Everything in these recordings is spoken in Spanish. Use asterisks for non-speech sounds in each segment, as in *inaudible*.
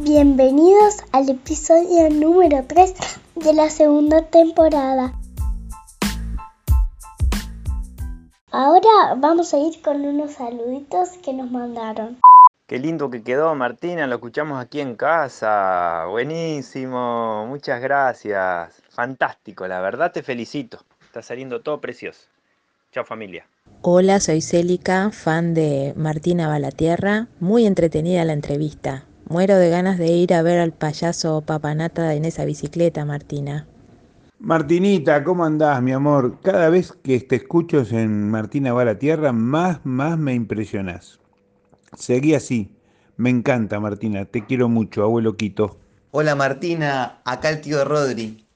Bienvenidos al episodio número 3 de la segunda temporada. Ahora vamos a ir con unos saluditos que nos mandaron. Qué lindo que quedó Martina, lo escuchamos aquí en casa. Buenísimo, muchas gracias. Fantástico, la verdad te felicito. Está saliendo todo precioso. Chao familia. Hola, soy Célica, fan de Martina Balatierra. Muy entretenida la entrevista. Muero de ganas de ir a ver al payaso Papanata en esa bicicleta, Martina. Martinita, ¿cómo andás, mi amor? Cada vez que te escucho en Martina va a la tierra, más, más me impresionás. Seguí así. Me encanta, Martina. Te quiero mucho, abuelo Quito. Hola, Martina. Acá el tío Rodri.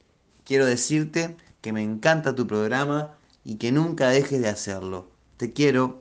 Quiero decirte que me encanta tu programa y que nunca dejes de hacerlo. Te quiero.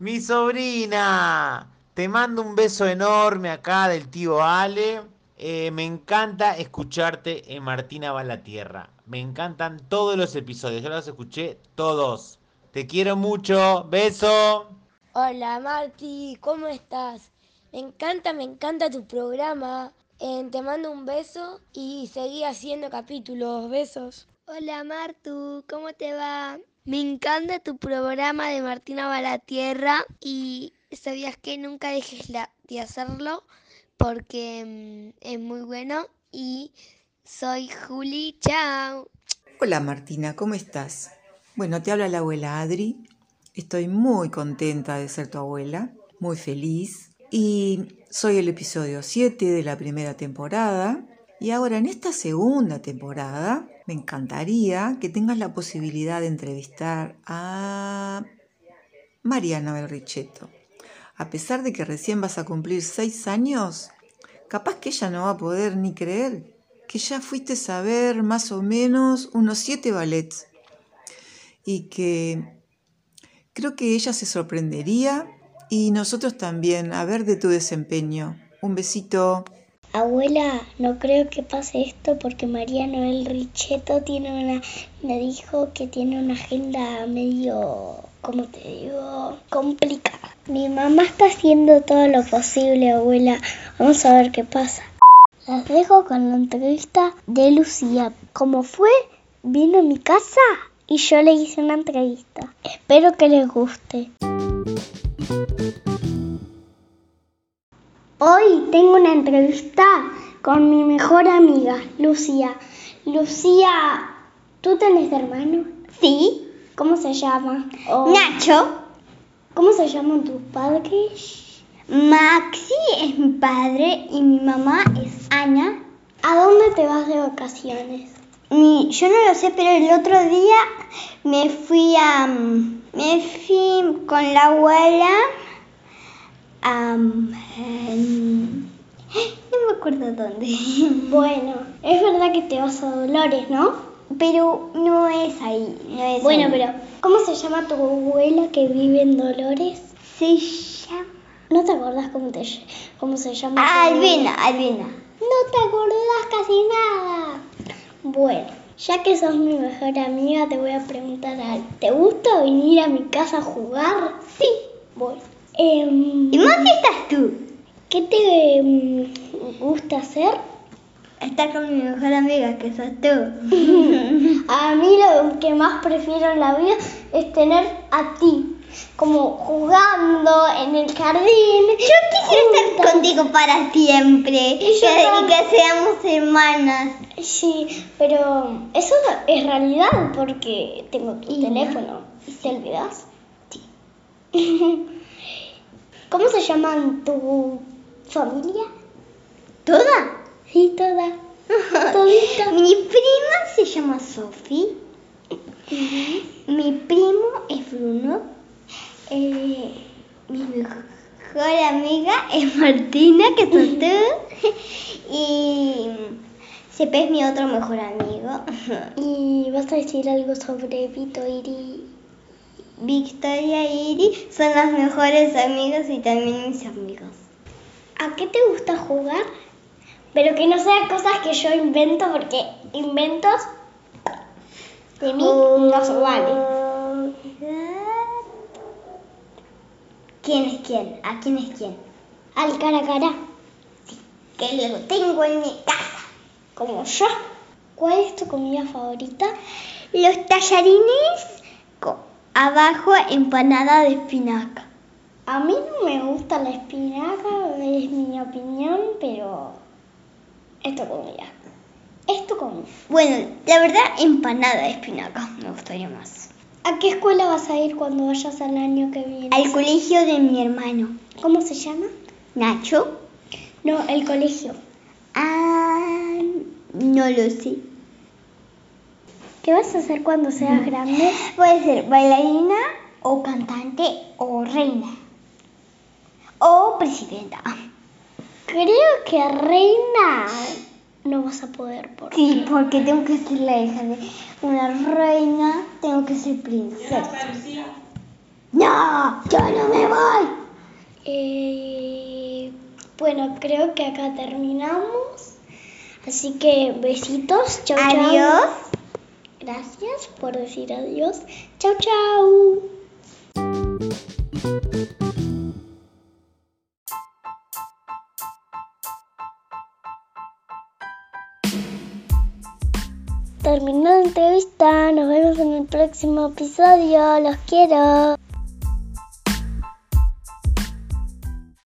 Mi sobrina. Te mando un beso enorme acá del tío Ale. Eh, me encanta escucharte en Martina va a la tierra. Me encantan todos los episodios. Yo los escuché todos. Te quiero mucho. Beso. Hola Marti, ¿cómo estás? Me encanta, me encanta tu programa. Eh, te mando un beso y seguí haciendo capítulos. Besos. Hola Martu, ¿cómo te va? Me encanta tu programa de Martina va a la tierra y sabías que nunca dejes de hacerlo porque mm, es muy bueno y soy Juli, chao. Hola Martina, ¿cómo estás? Bueno, te habla la abuela Adri. Estoy muy contenta de ser tu abuela, muy feliz. Y soy el episodio 7 de la primera temporada. Y ahora en esta segunda temporada me encantaría que tengas la posibilidad de entrevistar a Mariana Belrichetto. A pesar de que recién vas a cumplir seis años, capaz que ella no va a poder ni creer que ya fuiste a ver más o menos unos siete ballets y que creo que ella se sorprendería y nosotros también a ver de tu desempeño. Un besito. Abuela, no creo que pase esto porque María Noel Richetto tiene una, me dijo que tiene una agenda medio, ¿cómo te digo? Complicada. Mi mamá está haciendo todo lo posible, abuela. Vamos a ver qué pasa. Las dejo con la entrevista de Lucía. ¿Cómo fue? Vino a mi casa y yo le hice una entrevista. Espero que les guste. Hoy tengo una entrevista con mi mejor amiga, Lucía. Lucía, ¿tú tenés hermano? Sí. ¿Cómo se llama? Nacho. ¿Cómo se llaman tus padres? Maxi es mi padre y mi mamá es Ana. ¿A dónde te vas de vacaciones? Mi, yo no lo sé, pero el otro día me fui a... Me fui con la abuela a... *gasps* no me acuerdo dónde. Bueno, es verdad que te vas a Dolores, ¿no? Pero no es ahí. No es bueno, ahí. pero ¿cómo se llama tu abuela que vive en Dolores? Se llama... ¿No te acordás cómo, te, cómo se llama? Albina, Albina. No te acordás casi nada. Bueno, ya que sos mi mejor amiga, te voy a preguntar algo. ¿Te gusta venir a mi casa a jugar? Sí. Bueno. Eh, ¿Y dónde estás tú? ¿Qué te um, gusta hacer? Estar con mi mejor amiga, que sos tú. *laughs* a mí lo que más prefiero en la vida es tener a ti. Como jugando en el jardín. Yo quisiera juntas. estar contigo para siempre. Y que, y seamos hermanas. Sí, pero eso es realidad porque tengo tu Y teléfono. ¿Te olvidas? Sí. *laughs* ¿Cómo se llaman tu familia? ¿Toda? Sí, toda. Todita. *laughs* Mi prima se llama Sofi. Mi primo es Bruno. Eh, mi mejor amiga es Martina, que sos tú. *laughs* y Sepe es mi otro mejor amigo. *laughs* ¿Y vas a decir algo sobre Vito, Iri? Victoria y Iri son las mejores amigas y también mis amigos. ¿A qué te gusta jugar? Pero que no sean cosas que yo invento porque inventos de mí no se vale. ¿Quién es quién? ¿A quién es quién? Al cara a cara. que lo tengo en mi casa. Como yo. ¿Cuál es tu comida favorita? Los tallarines con abajo empanada de espinaca. A mí no me gusta la espinaca, es mi opinión, pero es tu comida. Es tu comida. Bueno, la verdad, empanada de espinaca me gustaría más. ¿A qué escuela vas a ir cuando vayas al año que viene? Al colegio de mi hermano. ¿Cómo se llama? ¿Nacho? No, el colegio. Ah, no lo sé. ¿Qué vas a hacer cuando seas grande? Puede ser bailarina o cantante o reina. O presidenta. Creo que reina no vas a poder. Porque... Sí, porque tengo que ser la hija de una reina, tengo que ser princesa. No, yo no me voy. Eh, bueno, creo que acá terminamos. Así que besitos. Chau. Adiós. Gracias por decir adiós. Chau, chau. Terminó la entrevista, nos vemos en el próximo episodio, los quiero.